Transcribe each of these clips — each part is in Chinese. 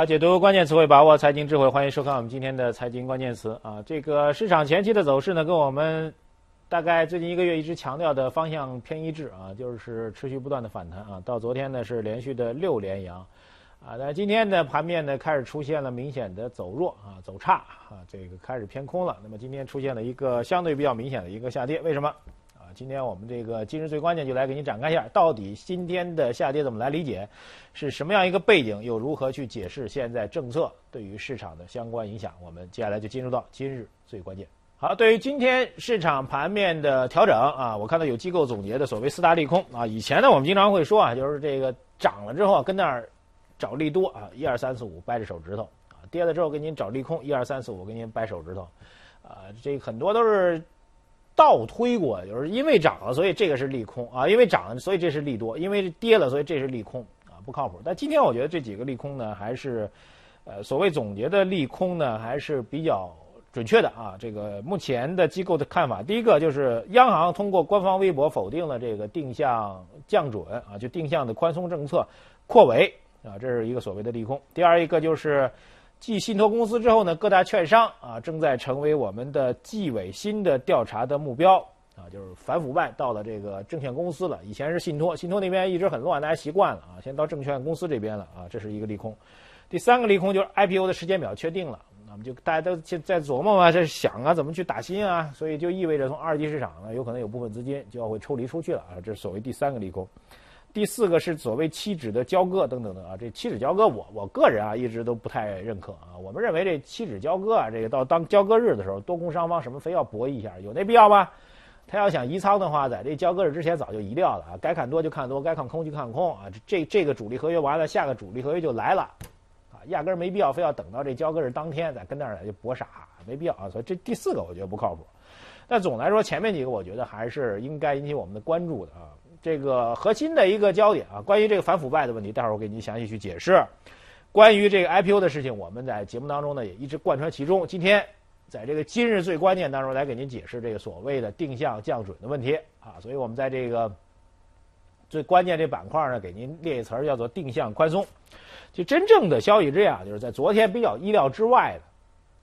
好，解读关键词汇，把握财经智慧，欢迎收看我们今天的财经关键词啊。这个市场前期的走势呢，跟我们大概最近一个月一直强调的方向偏一致啊，就是持续不断的反弹啊。到昨天呢是连续的六连阳啊，但今天的盘面呢开始出现了明显的走弱啊、走差啊，这个开始偏空了。那么今天出现了一个相对比较明显的一个下跌，为什么？今天我们这个今日最关键就来给您展开一下，到底今天的下跌怎么来理解，是什么样一个背景，又如何去解释现在政策对于市场的相关影响？我们接下来就进入到今日最关键。好，对于今天市场盘面的调整啊，我看到有机构总结的所谓四大利空啊。以前呢，我们经常会说啊，就是这个涨了之后跟那儿找利多啊，一二三四五掰着手指头啊，跌了之后给您找利空，一二三四五给您掰手指头啊，这很多都是。倒推过，就是因为涨了，所以这个是利空啊；因为涨了，所以这是利多；因为跌了，所以这是利空啊，不靠谱。但今天我觉得这几个利空呢，还是呃所谓总结的利空呢，还是比较准确的啊。这个目前的机构的看法，第一个就是央行通过官方微博否定了这个定向降准啊，就定向的宽松政策扩围啊，这是一个所谓的利空。第二一个就是。继信托公司之后呢，各大券商啊正在成为我们的纪委新的调查的目标啊，就是反腐败到了这个证券公司了。以前是信托，信托那边一直很乱，大家习惯了啊，现在到证券公司这边了啊，这是一个利空。第三个利空就是 IPO 的时间表确定了，那么就大家都在琢磨嘛，在想啊怎么去打新啊，所以就意味着从二级市场呢，有可能有部分资金就要会抽离出去了啊，这是所谓第三个利空。第四个是所谓期指的交割等等的啊，这期指交割我我个人啊一直都不太认可啊。我们认为这期指交割啊，这个到当交割日的时候，多空双方什么非要博弈一下，有那必要吗？他要想移仓的话，在这交割日之前早就移掉了啊，该看多就看多，该看空就看空啊。这这个主力合约完了，下个主力合约就来了啊，压根儿没必要非要等到这交割日当天再跟那儿就搏傻，没必要啊。所以这第四个我觉得不靠谱。但总来说，前面几个我觉得还是应该引起我们的关注的啊。这个核心的一个焦点啊，关于这个反腐败的问题，待会儿我给您详细去解释。关于这个 IPO 的事情，我们在节目当中呢也一直贯穿其中。今天在这个今日最关键当中来给您解释这个所谓的定向降准的问题啊，所以我们在这个最关键这板块呢，给您列一词儿叫做定向宽松。就真正的消息这样，就是在昨天比较意料之外的，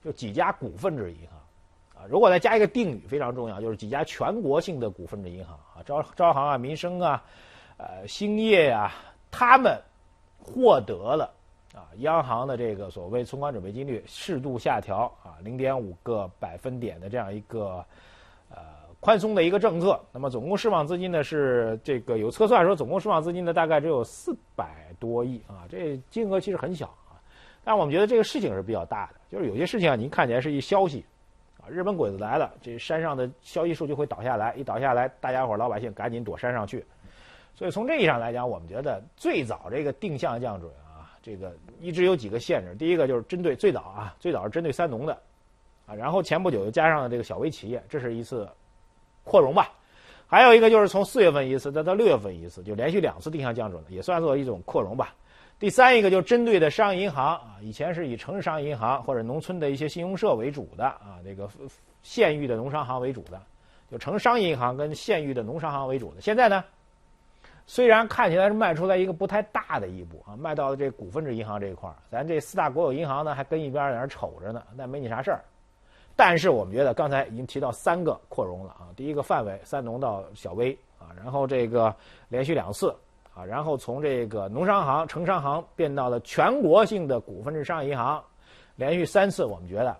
就几家股份制银行。如果再加一个定语非常重要，就是几家全国性的股份制银行啊，招招行啊、民生啊、呃兴业呀，他们获得了啊央行的这个所谓存款准备金率适度下调啊零点五个百分点的这样一个呃宽松的一个政策。那么总共释放资金呢是这个有测算说总共释放资金呢大概只有四百多亿啊，这金额其实很小啊，但我们觉得这个事情是比较大的，就是有些事情啊您看起来是一消息。日本鬼子来了，这山上的消息数据会倒下来，一倒下来，大家伙老百姓赶紧躲山上去。所以从这意义上来讲，我们觉得最早这个定向降准啊，这个一直有几个限制。第一个就是针对最早啊，最早是针对三农的啊，然后前不久又加上了这个小微企业，这是一次扩容吧。还有一个就是从四月份一次，再到六月份一次，就连续两次定向降准了，也算作一种扩容吧。第三一个就针对的商业银行啊，以前是以城市商业银行或者农村的一些信用社为主的啊，这个县域的农商行为主的，就城商业银行跟县域的农商行为主的。现在呢，虽然看起来是迈出来一个不太大的一步啊，迈到了这股份制银行这一块儿，咱这四大国有银行呢还跟一边在那瞅着呢，那没你啥事儿。但是我们觉得刚才已经提到三个扩容了啊，第一个范围三农到小微啊，然后这个连续两次。啊，然后从这个农商行、城商行变到了全国性的股份制商业银行，连续三次，我们觉得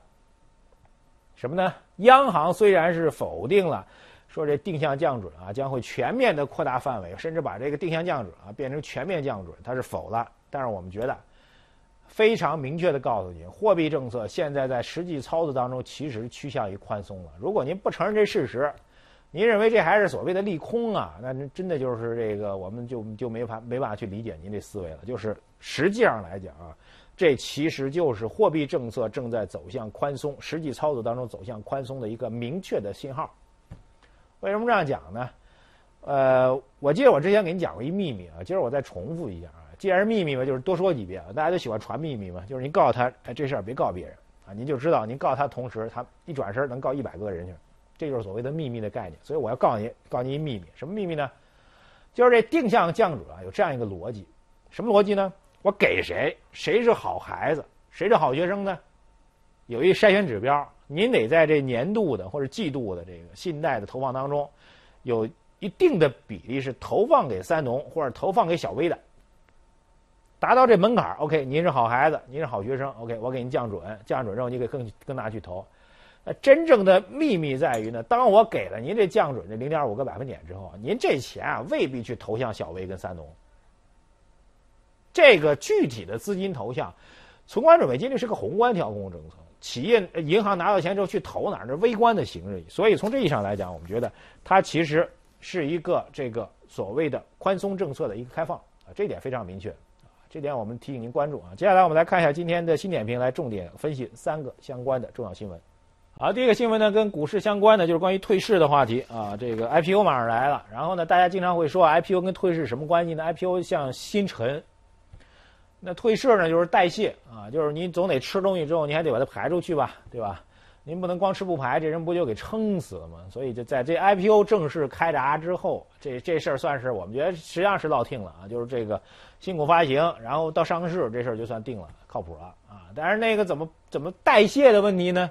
什么呢？央行虽然是否定了，说这定向降准啊将会全面的扩大范围，甚至把这个定向降准啊变成全面降准，它是否了。但是我们觉得非常明确的告诉你，货币政策现在在实际操作当中其实趋向于宽松了。如果您不承认这事实，您认为这还是所谓的利空啊？那真的就是这个，我们就就没法没办法去理解您这思维了。就是实际上来讲啊，这其实就是货币政策正在走向宽松，实际操作当中走向宽松的一个明确的信号。为什么这样讲呢？呃，我记得我之前给你讲过一秘密啊，今儿我再重复一下啊。既然是秘密嘛，就是多说几遍啊。大家都喜欢传秘密嘛，就是您告诉他，哎，这事儿别告别人啊，您就知道您告诉他同时，他一转身能告一百个人去。这就是所谓的秘密的概念，所以我要告诉你，告诉你一秘密，什么秘密呢？就是这定向降准啊，有这样一个逻辑，什么逻辑呢？我给谁，谁是好孩子，谁是好学生呢？有一筛选指标，您得在这年度的或者季度的这个信贷的投放当中，有一定的比例是投放给三农或者投放给小微的。达到这门槛，OK，您是好孩子，您是好学生，OK，我给您降准，降准之后，你可以更更大去投。真正的秘密在于呢，当我给了您这降准这零点五个百分点之后，您这钱啊未必去投向小微跟三农。这个具体的资金投向，存款准备金率是个宏观调控政策。企业银行拿到钱之后去投哪儿？是微观的形式。所以从这意义上来讲，我们觉得它其实是一个这个所谓的宽松政策的一个开放啊，这点非常明确，这点我们提醒您关注啊。接下来我们来看一下今天的新点评，来重点分析三个相关的重要新闻。好，第一个新闻呢跟股市相关的，就是关于退市的话题啊。这个 IPO 马上来了，然后呢，大家经常会说 IPO 跟退市什么关系呢？IPO 像新陈。那退市呢，就是代谢啊，就是你总得吃东西之后，你还得把它排出去吧，对吧？您不能光吃不排，这人不就给撑死了吗？所以就在这 IPO 正式开闸之后，这这事儿算是我们觉得实际上是落定了啊，就是这个新股发行，然后到上市这事儿就算定了，靠谱了啊。但是那个怎么怎么代谢的问题呢？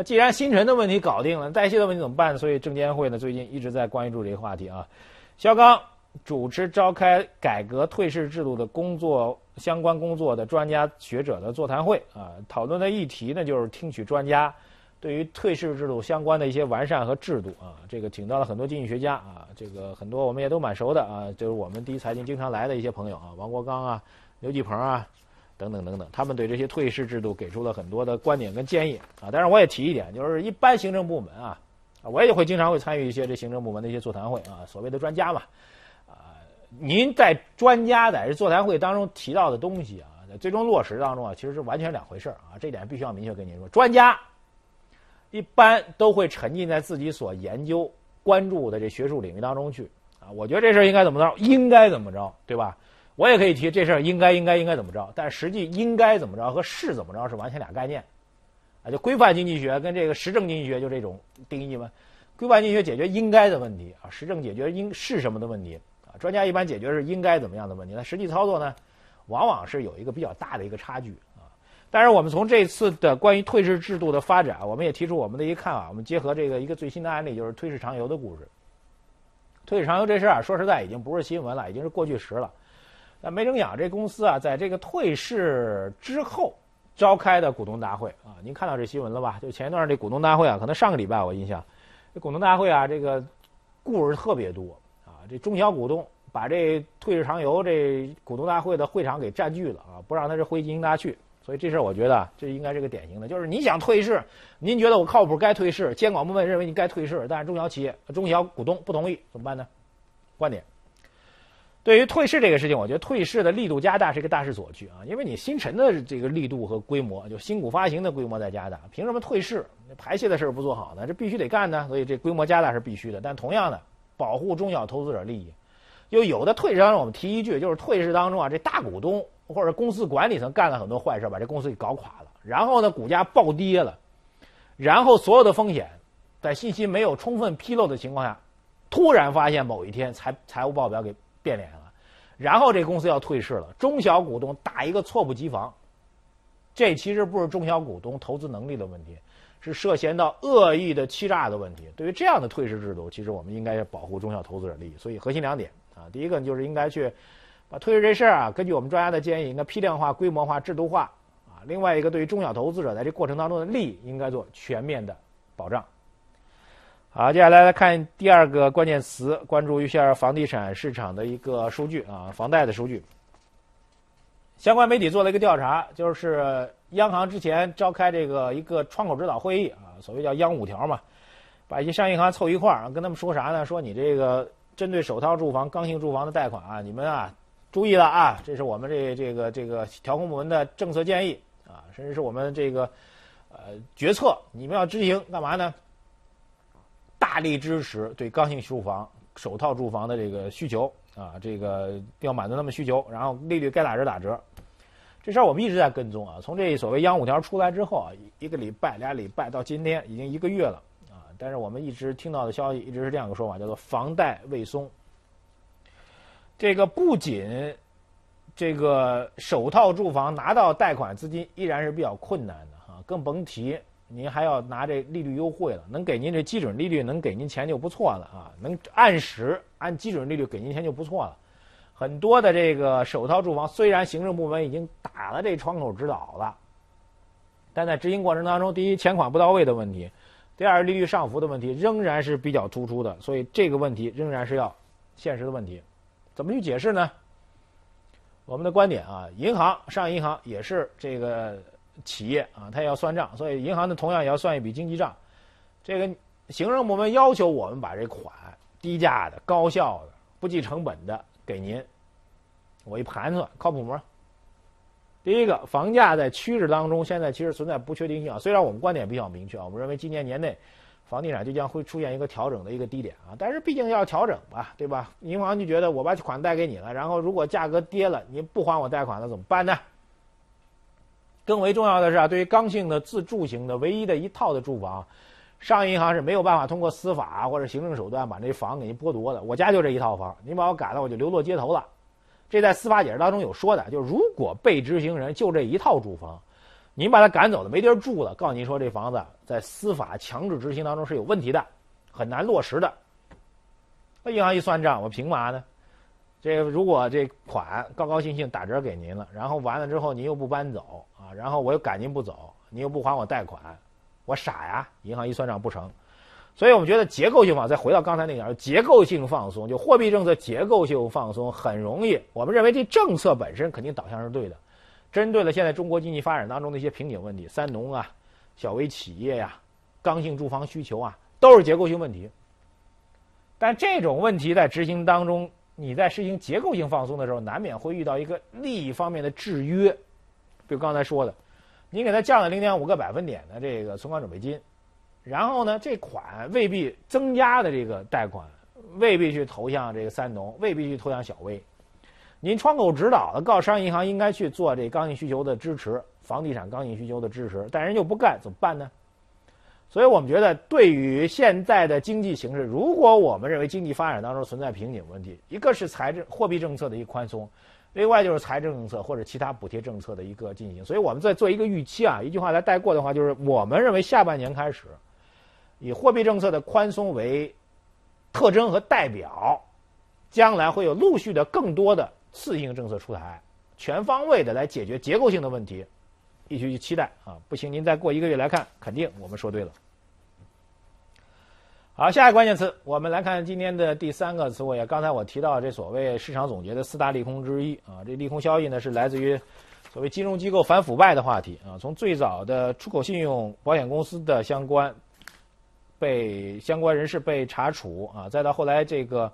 那既然新陈的问题搞定了，代谢的问题怎么办？所以证监会呢最近一直在关注这个话题啊。肖钢。主持召开改革退市制度的工作相关工作的专家学者的座谈会啊，讨论的议题呢就是听取专家对于退市制度相关的一些完善和制度啊，这个请到了很多经济学家啊，这个很多我们也都蛮熟的啊，就是我们第一财经经常来的一些朋友啊，王国刚啊、刘继鹏啊等等等等，他们对这些退市制度给出了很多的观点跟建议啊。但是我也提一点，就是一般行政部门啊，我也会经常会参与一些这行政部门的一些座谈会啊，所谓的专家嘛。啊您在专家在这座谈会当中提到的东西啊，在最终落实当中啊，其实是完全两回事啊。这点必须要明确跟您说，专家一般都会沉浸在自己所研究、关注的这学术领域当中去啊。我觉得这事儿应该怎么着，应该怎么着，对吧？我也可以提这事儿应该应该应该怎么着，但实际应该怎么着和是怎么着是完全俩概念啊。就规范经济学跟这个实证经济学就这种定义嘛。规范经济学解决应该的问题啊，实证解决应是什么的问题啊。专家一般解决是应该怎么样的问题，那实际操作呢，往往是有一个比较大的一个差距啊。但是我们从这次的关于退市制度的发展，我们也提出我们的一个看法。我们结合这个一个最新的案例，就是退市长游的故事。退市长游这事儿啊，说实在已经不是新闻了，已经是过去时了。那没成想，这公司啊，在这个退市之后召开的股东大会啊，您看到这新闻了吧？就前一段这股东大会啊，可能上个礼拜我印象，这股东大会啊，这个故事特别多啊。这中小股东把这退市长游这股东大会的会场给占据了啊，不让他这会进行大去，所以这事儿我觉得这应该是个典型的，就是你想退市，您觉得我靠谱该退市，监管部门认为你该退市，但是中小企业、中小股东不同意，怎么办呢？观点，对于退市这个事情，我觉得退市的力度加大是一个大势所趋啊，因为你新陈的这个力度和规模，就新股发行的规模在加大，凭什么退市？排泄的事儿不做好呢？这必须得干呢，所以这规模加大是必须的，但同样的。保护中小投资者利益，就有的退市当中，我们提一句，就是退市当中啊，这大股东或者公司管理层干了很多坏事，把这公司给搞垮了，然后呢，股价暴跌了，然后所有的风险在信息没有充分披露的情况下，突然发现某一天财财务报表给变脸了，然后这公司要退市了，中小股东打一个措不及防，这其实不是中小股东投资能力的问题。是涉嫌到恶意的欺诈的问题。对于这样的退市制度，其实我们应该保护中小投资者利益。所以核心两点啊，第一个就是应该去把退市这事儿啊，根据我们专家的建议，应该批量化、规模化、制度化啊。另外一个，对于中小投资者在这过程当中的利益，应该做全面的保障。好，接下来来看第二个关键词，关注一下房地产市场的一个数据啊，房贷的数据。相关媒体做了一个调查，就是央行之前召开这个一个窗口指导会议啊，所谓叫“央五条”嘛，把一些商业银行凑一块儿，跟他们说啥呢？说你这个针对首套住房、刚性住房的贷款啊，你们啊注意了啊，这是我们这这个这个调控部门的政策建议啊，甚至是我们这个呃决策，你们要执行干嘛呢？大力支持对刚性住房、首套住房的这个需求。啊，这个要满足他们需求，然后利率该打折打折。这事儿我们一直在跟踪啊。从这所谓央五条出来之后啊，一个礼拜、俩礼拜到今天已经一个月了啊。但是我们一直听到的消息一直是这样一个说法，叫做房贷未松。这个不仅这个首套住房拿到贷款资金依然是比较困难的哈，更甭提您还要拿这利率优惠了。能给您这基准利率，能给您钱就不错了啊，能按时按基准利率给您钱就不错了。很多的这个首套住房，虽然行政部门已经打了这窗口指导了，但在执行过程当中，第一钱款不到位的问题，第二利率上浮的问题仍然是比较突出的，所以这个问题仍然是要现实的问题，怎么去解释呢？我们的观点啊，银行上银行也是这个企业啊，它也要算账，所以银行呢同样也要算一笔经济账。这个行政部门要求我们把这款低价的、高效的、不计成本的给您，我一盘算靠谱吗？第一个，房价在趋势当中，现在其实存在不确定性啊。虽然我们观点比较明确啊，我们认为今年年内。房地产就将会出现一个调整的一个低点啊，但是毕竟要调整吧，对吧？银行就觉得我把款贷给你了，然后如果价格跌了，你不还我贷款了怎么办呢？更为重要的是啊，对于刚性的自住型的唯一的一套的住房，商业银行是没有办法通过司法或者行政手段把这房给您剥夺的。我家就这一套房，你把我赶了，我就流落街头了。这在司法解释当中有说的，就如果被执行人就这一套住房。您把他赶走了，没地儿住了。告诉您说，这房子在司法强制执行当中是有问题的，很难落实的。那银行一算账，我凭嘛呢？这如果这款高高兴兴打折给您了，然后完了之后您又不搬走啊，然后我又赶您不走，您又不还我贷款，我傻呀？银行一算账不成。所以我们觉得结构性放，再回到刚才那点，结构性放松，就货币政策结构性放松很容易。我们认为这政策本身肯定导向是对的。针对了现在中国经济发展当中的一些瓶颈问题，三农啊、小微企业呀、刚性住房需求啊，都是结构性问题。但这种问题在执行当中，你在实行结构性放松的时候，难免会遇到一个利益方面的制约。比如刚才说的，你给他降了零点五个百分点的这个存款准备金，然后呢，这款未必增加的这个贷款，未必去投向这个三农，未必去投向小微。您窗口指导的告商业银行应该去做这刚性需求的支持，房地产刚性需求的支持，但人又不干，怎么办呢？所以我们觉得，对于现在的经济形势，如果我们认为经济发展当中存在瓶颈问题，一个是财政货币政策的一个宽松，另外就是财政政策或者其他补贴政策的一个进行。所以我们在做一个预期啊，一句话来带过的话，就是我们认为下半年开始，以货币政策的宽松为特征和代表，将来会有陆续的更多的。次性政策出台，全方位的来解决结构性的问题，一起去期待啊！不行，您再过一个月来看，肯定我们说对了。好，下一个关键词，我们来看今天的第三个词汇。刚才我提到这所谓市场总结的四大利空之一啊，这利空消息呢是来自于所谓金融机构反腐败的话题啊。从最早的出口信用保险公司的相关被相关人士被查处啊，再到后来这个。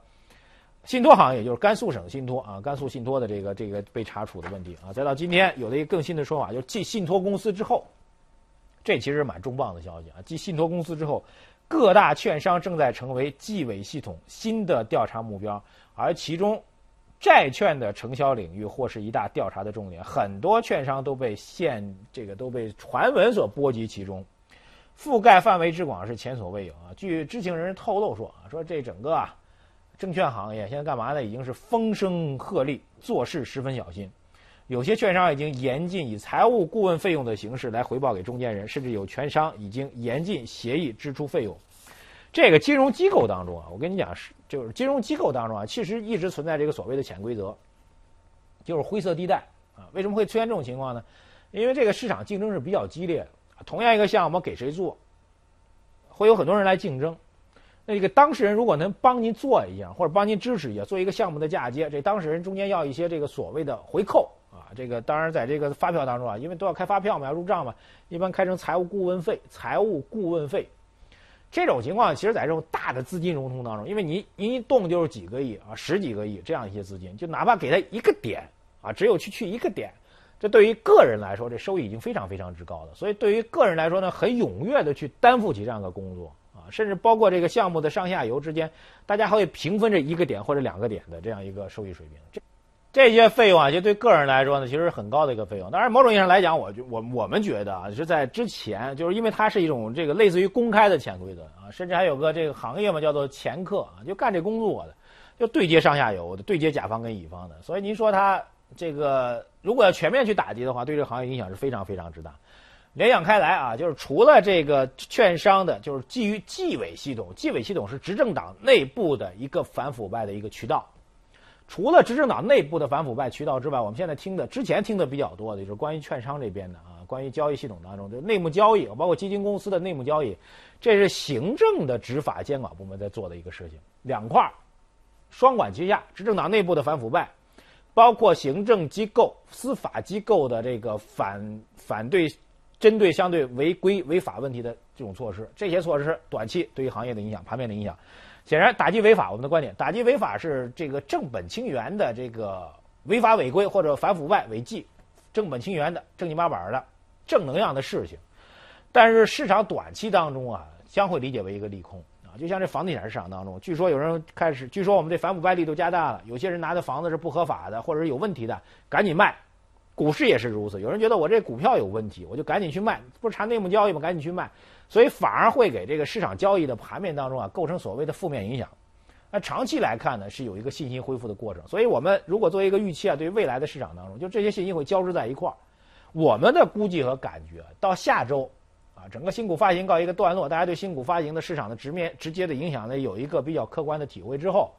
信托行业就是甘肃省信托啊，甘肃信托的这个这个被查处的问题啊，再到今天有了一个更新的说法，就是继信托公司之后，这其实蛮重磅的消息啊。继信托公司之后，各大券商正在成为纪委系统新的调查目标，而其中债券的承销领域或是一大调查的重点，很多券商都被现这个都被传闻所波及其中，覆盖范围之广是前所未有啊。据知情人士透露说啊，说这整个啊。证券行业现在干嘛呢？已经是风声鹤唳，做事十分小心。有些券商已经严禁以财务顾问费用的形式来回报给中间人，甚至有券商已经严禁协议支出费用。这个金融机构当中啊，我跟你讲是，就是金融机构当中啊，其实一直存在这个所谓的潜规则，就是灰色地带啊。为什么会出现这种情况呢？因为这个市场竞争是比较激烈的，同样一个项目给谁做，会有很多人来竞争。那个当事人如果能帮您做一下，或者帮您支持一下，做一个项目的嫁接，这当事人中间要一些这个所谓的回扣啊。这个当然在这个发票当中啊，因为都要开发票嘛，要入账嘛，一般开成财务顾问费。财务顾问费这种情况，其实在这种大的资金融通当中，因为您您一动就是几个亿啊，十几个亿这样一些资金，就哪怕给他一个点啊，只有去去一个点，这对于个人来说，这收益已经非常非常之高了。所以对于个人来说呢，很踊跃的去担负起这样的工作。甚至包括这个项目的上下游之间，大家还会平分这一个点或者两个点的这样一个收益水平。这这些费用啊，就对个人来说呢，其实是很高的一个费用。当然，某种意义上来讲，我我我们觉得啊，是在之前，就是因为它是一种这个类似于公开的潜规则啊，甚至还有个这个行业嘛，叫做掮客啊，就干这工作的，就对接上下游的，对接甲方跟乙方的。所以您说他这个如果要全面去打击的话，对这个行业影响是非常非常之大。联想开来啊，就是除了这个券商的，就是基于纪委系统，纪委系统是执政党内部的一个反腐败的一个渠道。除了执政党内部的反腐败渠道之外，我们现在听的之前听的比较多的就是关于券商这边的啊，关于交易系统当中的内幕交易，包括基金公司的内幕交易，这是行政的执法监管部门在做的一个事情，两块儿双管齐下，执政党内部的反腐败，包括行政机构、司法机构的这个反反对、针对相对违规违法问题的这种措施，这些措施短期对于行业的影响、盘面的影响。显然，打击违法，我们的观点，打击违法是这个正本清源的这个违法违规或者反腐败违纪，正本清源的正经八板的正能量的事情。但是市场短期当中啊，将会理解为一个利空啊，就像这房地产市场当中，据说有人开始，据说我们这反腐败力度加大了，有些人拿的房子是不合法的或者是有问题的，赶紧卖。股市也是如此，有人觉得我这股票有问题，我就赶紧去卖，不是查内幕交易吗？赶紧去卖。所以反而会给这个市场交易的盘面当中啊构成所谓的负面影响。那长期来看呢，是有一个信心恢复的过程。所以我们如果作为一个预期啊，对于未来的市场当中，就这些信心会交织在一块儿。我们的估计和感觉，到下周啊，整个新股发行告一个段落，大家对新股发行的市场的直面直接的影响呢，有一个比较客观的体会之后，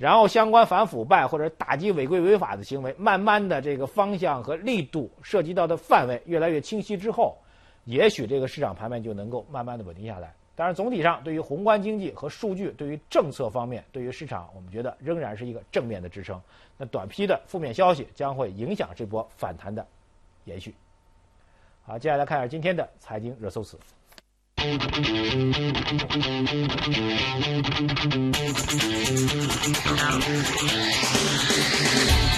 然后相关反腐败或者打击违规违法的行为，慢慢的这个方向和力度涉及到的范围越来越清晰之后。也许这个市场盘面就能够慢慢的稳定下来。当然，总体上对于宏观经济和数据，对于政策方面，对于市场，我们觉得仍然是一个正面的支撑。那短批的负面消息将会影响这波反弹的延续。好，接下来看一下今天的财经热搜词。Thank you.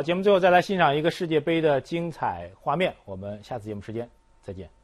好，节目最后再来欣赏一个世界杯的精彩画面。我们下次节目时间再见。